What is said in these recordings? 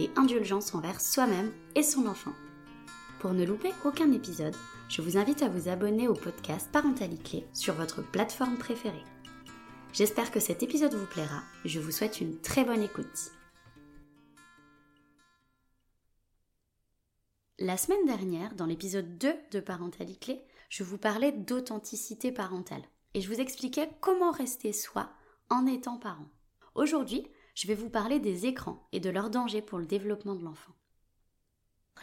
et indulgence envers soi-même et son enfant. Pour ne louper aucun épisode, je vous invite à vous abonner au podcast Parentalité sur votre plateforme préférée. J'espère que cet épisode vous plaira. Je vous souhaite une très bonne écoute. La semaine dernière, dans l'épisode 2 de Parentalité, je vous parlais d'authenticité parentale et je vous expliquais comment rester soi en étant parent. Aujourd'hui, je vais vous parler des écrans et de leurs dangers pour le développement de l'enfant.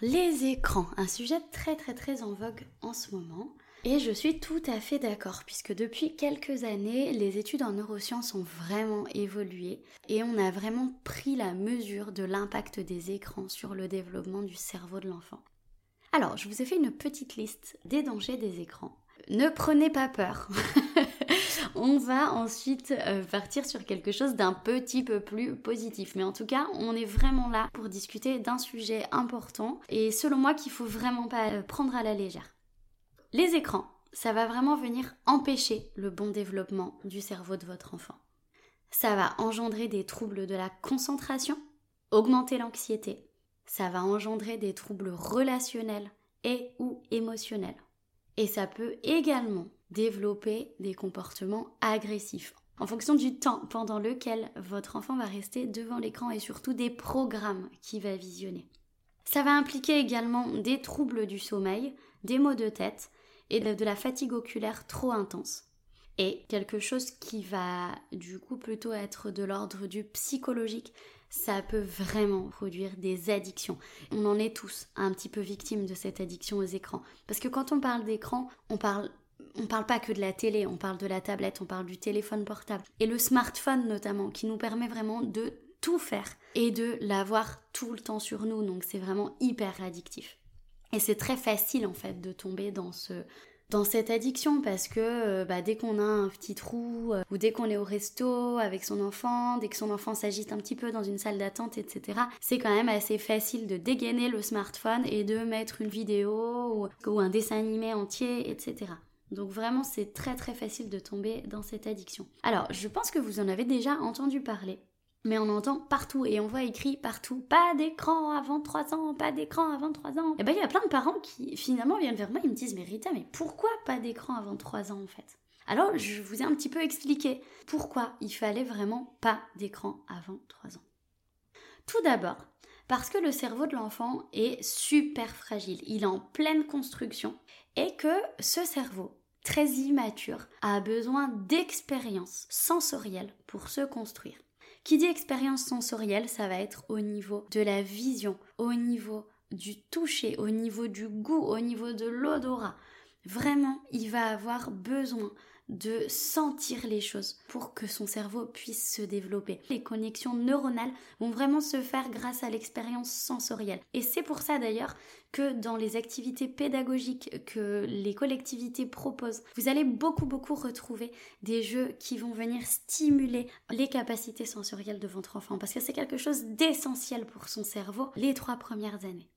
Les écrans, un sujet très très très en vogue en ce moment. Et je suis tout à fait d'accord, puisque depuis quelques années, les études en neurosciences ont vraiment évolué et on a vraiment pris la mesure de l'impact des écrans sur le développement du cerveau de l'enfant. Alors, je vous ai fait une petite liste des dangers des écrans. Ne prenez pas peur. on va ensuite euh, partir sur quelque chose d'un petit peu plus positif. Mais en tout cas, on est vraiment là pour discuter d'un sujet important et selon moi qu'il faut vraiment pas euh, prendre à la légère. Les écrans, ça va vraiment venir empêcher le bon développement du cerveau de votre enfant. Ça va engendrer des troubles de la concentration, augmenter l'anxiété. Ça va engendrer des troubles relationnels et ou émotionnels. Et ça peut également développer des comportements agressifs en fonction du temps pendant lequel votre enfant va rester devant l'écran et surtout des programmes qu'il va visionner. Ça va impliquer également des troubles du sommeil, des maux de tête et de la fatigue oculaire trop intense. Et quelque chose qui va du coup plutôt être de l'ordre du psychologique, ça peut vraiment produire des addictions. On en est tous un petit peu victimes de cette addiction aux écrans. Parce que quand on parle d'écran, on parle on parle pas que de la télé, on parle de la tablette, on parle du téléphone portable et le smartphone notamment qui nous permet vraiment de tout faire et de l'avoir tout le temps sur nous. Donc c'est vraiment hyper addictif. Et c'est très facile en fait de tomber dans ce dans cette addiction parce que euh, bah, dès qu'on a un petit trou euh, ou dès qu'on est au resto avec son enfant, dès que son enfant s'agite un petit peu dans une salle d'attente, etc., c'est quand même assez facile de dégainer le smartphone et de mettre une vidéo ou un dessin animé entier, etc. Donc vraiment, c'est très très facile de tomber dans cette addiction. Alors, je pense que vous en avez déjà entendu parler. Mais on entend partout et on voit écrit partout pas d'écran avant 3 ans, pas d'écran avant 3 ans. Et eh ben il y a plein de parents qui finalement viennent vers moi et me disent mais Rita, mais pourquoi pas d'écran avant 3 ans en fait? Alors je vous ai un petit peu expliqué pourquoi il fallait vraiment pas d'écran avant 3 ans. Tout d'abord, parce que le cerveau de l'enfant est super fragile, il est en pleine construction et que ce cerveau, très immature, a besoin d'expérience sensorielle pour se construire. Qui dit expérience sensorielle, ça va être au niveau de la vision, au niveau du toucher, au niveau du goût, au niveau de l'odorat. Vraiment, il va avoir besoin de sentir les choses pour que son cerveau puisse se développer. Les connexions neuronales vont vraiment se faire grâce à l'expérience sensorielle. Et c'est pour ça d'ailleurs que dans les activités pédagogiques que les collectivités proposent, vous allez beaucoup beaucoup retrouver des jeux qui vont venir stimuler les capacités sensorielles de votre enfant parce que c'est quelque chose d'essentiel pour son cerveau les trois premières années.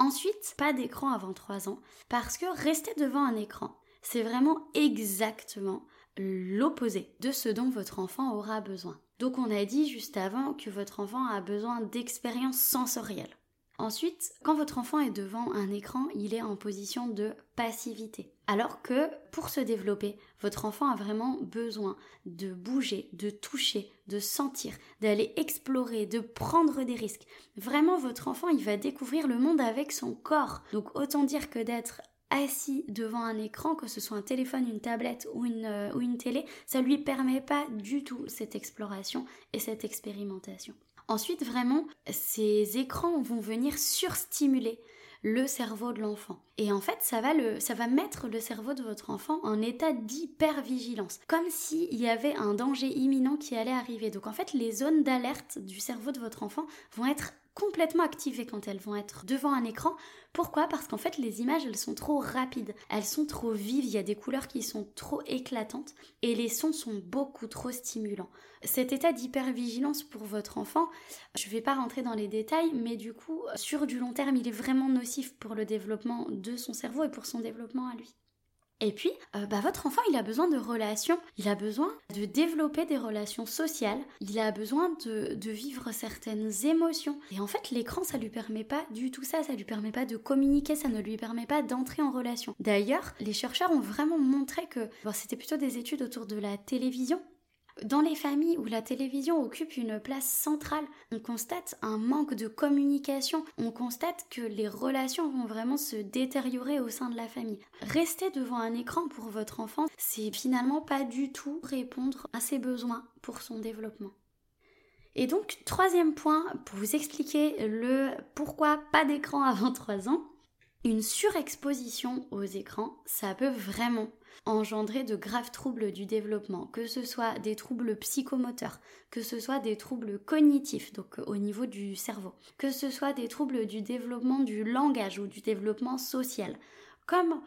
Ensuite, pas d'écran avant 3 ans parce que rester devant un écran, c'est vraiment exactement l'opposé de ce dont votre enfant aura besoin. Donc on a dit juste avant que votre enfant a besoin d'expériences sensorielles. Ensuite, quand votre enfant est devant un écran, il est en position de passivité. Alors que pour se développer, votre enfant a vraiment besoin de bouger, de toucher, de sentir, d'aller explorer, de prendre des risques. Vraiment, votre enfant, il va découvrir le monde avec son corps. Donc autant dire que d'être assis devant un écran, que ce soit un téléphone, une tablette ou une, euh, ou une télé, ça lui permet pas du tout cette exploration et cette expérimentation. Ensuite, vraiment, ces écrans vont venir surstimuler le cerveau de l'enfant. Et en fait, ça va, le, ça va mettre le cerveau de votre enfant en état d'hypervigilance, comme s'il y avait un danger imminent qui allait arriver. Donc en fait, les zones d'alerte du cerveau de votre enfant vont être complètement activées quand elles vont être devant un écran. Pourquoi? Parce qu'en fait les images elles sont trop rapides, elles sont trop vives, il y a des couleurs qui sont trop éclatantes et les sons sont beaucoup trop stimulants. Cet état d'hypervigilance pour votre enfant, je ne vais pas rentrer dans les détails, mais du coup sur du long terme il est vraiment nocif pour le développement de son cerveau et pour son développement à lui. Et puis, euh, bah, votre enfant, il a besoin de relations, il a besoin de développer des relations sociales, il a besoin de, de vivre certaines émotions. Et en fait, l'écran, ça lui permet pas du tout ça, ça lui permet pas de communiquer, ça ne lui permet pas d'entrer en relation. D'ailleurs, les chercheurs ont vraiment montré que, bon, c'était plutôt des études autour de la télévision, dans les familles où la télévision occupe une place centrale, on constate un manque de communication, on constate que les relations vont vraiment se détériorer au sein de la famille. Rester devant un écran pour votre enfant, c'est finalement pas du tout répondre à ses besoins pour son développement. Et donc, troisième point, pour vous expliquer le pourquoi pas d'écran avant 3 ans, une surexposition aux écrans, ça peut vraiment engendrer de graves troubles du développement, que ce soit des troubles psychomoteurs, que ce soit des troubles cognitifs, donc au niveau du cerveau, que ce soit des troubles du développement du langage ou du développement social, comme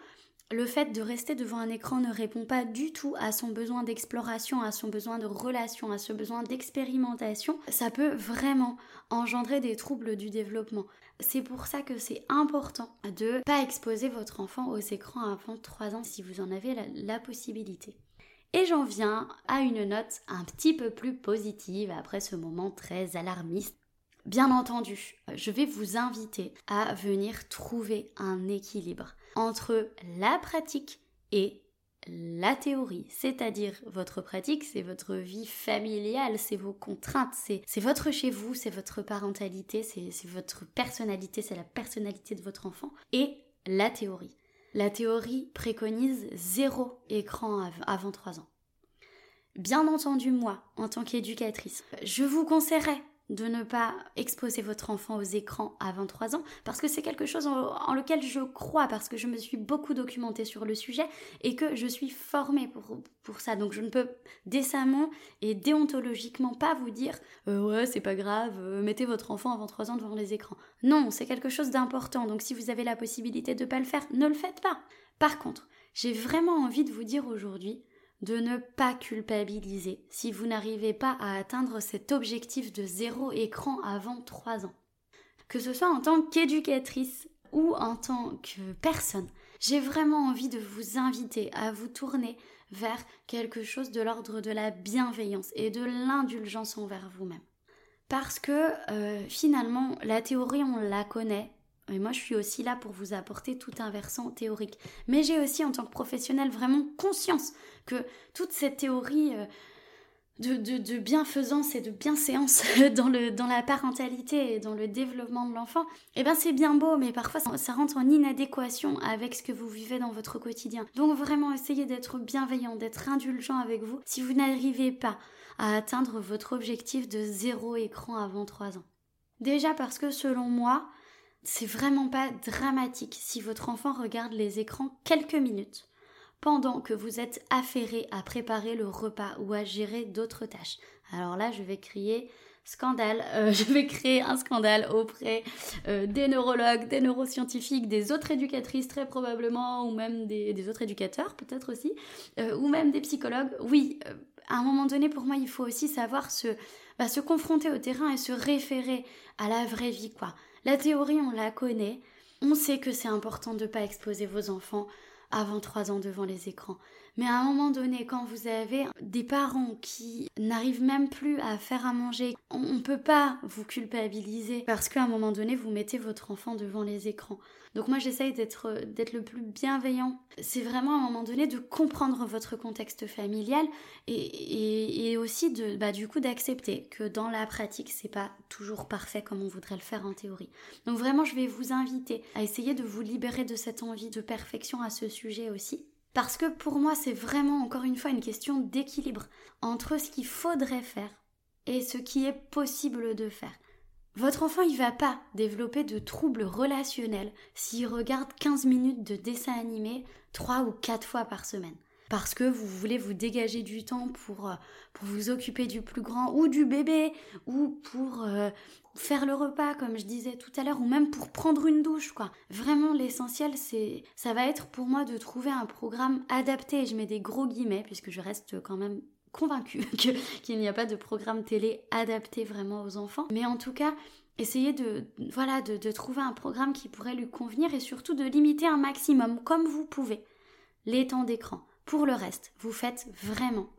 le fait de rester devant un écran ne répond pas du tout à son besoin d'exploration, à son besoin de relation, à son besoin d'expérimentation, ça peut vraiment engendrer des troubles du développement. C'est pour ça que c'est important de pas exposer votre enfant aux écrans avant 3 ans si vous en avez la possibilité. Et j'en viens à une note un petit peu plus positive après ce moment très alarmiste. Bien entendu, je vais vous inviter à venir trouver un équilibre entre la pratique et la théorie, c'est-à-dire votre pratique, c'est votre vie familiale, c'est vos contraintes, c'est votre chez vous, c'est votre parentalité, c'est votre personnalité, c'est la personnalité de votre enfant, et la théorie. La théorie préconise zéro écran avant 3 ans. Bien entendu, moi, en tant qu'éducatrice, je vous conseillerais de ne pas exposer votre enfant aux écrans à 23 ans, parce que c'est quelque chose en, lequel je crois, parce que je me suis beaucoup documentée sur le sujet et que je suis formée pour, ça. Donc je ne peux décemment et déontologiquement pas vous dire euh, ouais c'est pas grave, euh, mettez votre enfant à 23 ans devant les écrans. Non, c'est quelque chose d'important, donc si vous avez la possibilité de ne pas le faire, ne le faites pas. Par contre, j'ai vraiment envie de vous dire aujourd'hui, de ne pas culpabiliser si vous n'arrivez pas à atteindre cet objectif de zéro écran avant 3 ans. Que ce soit en tant qu'éducatrice ou en tant que personne, j'ai vraiment envie de vous inviter à vous tourner vers quelque chose de l'ordre de la bienveillance et de l'indulgence envers vous-même. Parce que euh, finalement, la théorie, on la connaît, et moi, je suis aussi là pour vous apporter tout un versant théorique. Mais j'ai aussi, en tant que professionnelle, vraiment conscience que toute cette théorie euh, de, bienfaisance et de bienséance dans, le, dans la parentalité et dans le développement de l'enfant, eh ben c'est bien beau, mais parfois ça, rentre en inadéquation avec ce que vous vivez dans votre quotidien. Donc vraiment, essayez d'être bienveillant, d'être indulgent avec vous si vous n'arrivez pas à atteindre votre objectif de zéro écran avant 3 ans. Déjà parce que selon moi, c'est vraiment pas dramatique si votre enfant regarde les écrans quelques minutes pendant que vous êtes affairé à préparer le repas ou à gérer d'autres tâches. Alors là, je vais crier scandale, euh, je vais créer un scandale auprès euh, des neurologues, des neuroscientifiques, des autres éducatrices très probablement, ou même des, autres éducateurs peut-être aussi, euh, ou même des psychologues. Oui, à un moment donné, pour moi, il faut aussi savoir se, bah, se confronter au terrain et se référer à la vraie vie, quoi. La théorie, on la connaît. On sait que c'est important de ne pas exposer vos enfants avant 3 ans devant les écrans. Mais à un moment donné, quand vous avez des parents qui n'arrivent même plus à faire à manger, on ne peut pas vous culpabiliser parce qu'à un moment donné, vous mettez votre enfant devant les écrans. Donc moi, j'essaye d'être, d'être le plus bienveillant. C'est vraiment à un moment donné de comprendre votre contexte familial et, et, aussi de, bah, du coup d'accepter que dans la pratique, c'est pas toujours parfait comme on voudrait le faire en théorie. Donc vraiment, je vais vous inviter à essayer de vous libérer de cette envie de perfection à ce sujet aussi parce que pour moi, c'est vraiment encore une fois une question d'équilibre entre ce qu'il faudrait faire et ce qui est possible de faire. Votre enfant, il va pas développer de troubles relationnels s'il regarde 15 minutes de dessin animé 3 ou 4 fois par semaine. Parce que vous voulez vous dégager du temps pour, euh, pour vous occuper du plus grand ou du bébé ou pour euh, faire le repas comme je disais tout à l'heure ou même pour prendre une douche quoi. Vraiment l'essentiel c'est ça va être pour moi de trouver un programme adapté, je mets des gros guillemets puisque je reste quand même convaincue qu'il n'y a pas de programme télé adapté vraiment aux enfants. Mais en tout cas, essayez de, voilà, de, trouver un programme qui pourrait lui convenir et surtout de limiter un maximum, comme vous pouvez, les temps d'écran. Pour le reste, vous faites vraiment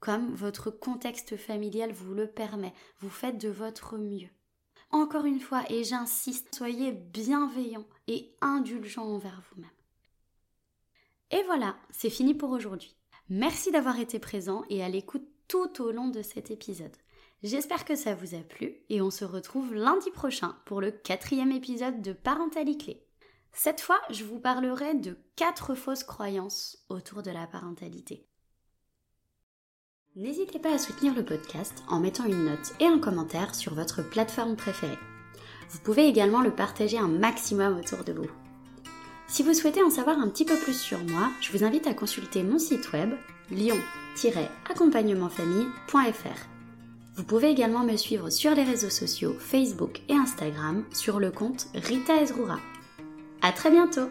comme votre contexte familial vous le permet. Vous faites de votre mieux. Encore une fois, et j'insiste, soyez bienveillants et indulgents envers vous-même. Et voilà, c'est fini pour aujourd'hui. Merci d'avoir été présent et à l'écoute tout au long de cet épisode. J'espère que ça vous a plu et on se retrouve lundi prochain pour le quatrième épisode de Parentalité Cette fois, je vous parlerai de quatre fausses croyances autour de la parentalité. N'hésitez pas à soutenir le podcast en mettant une note et un commentaire sur votre plateforme préférée. Vous pouvez également le partager un maximum autour de vous. Si vous souhaitez en savoir un petit peu plus sur moi, je vous invite à consulter mon site web lion-accompagnementfamille.fr. Vous pouvez également me suivre sur les réseaux sociaux Facebook et Instagram sur le compte Rita Ezrura. À très bientôt!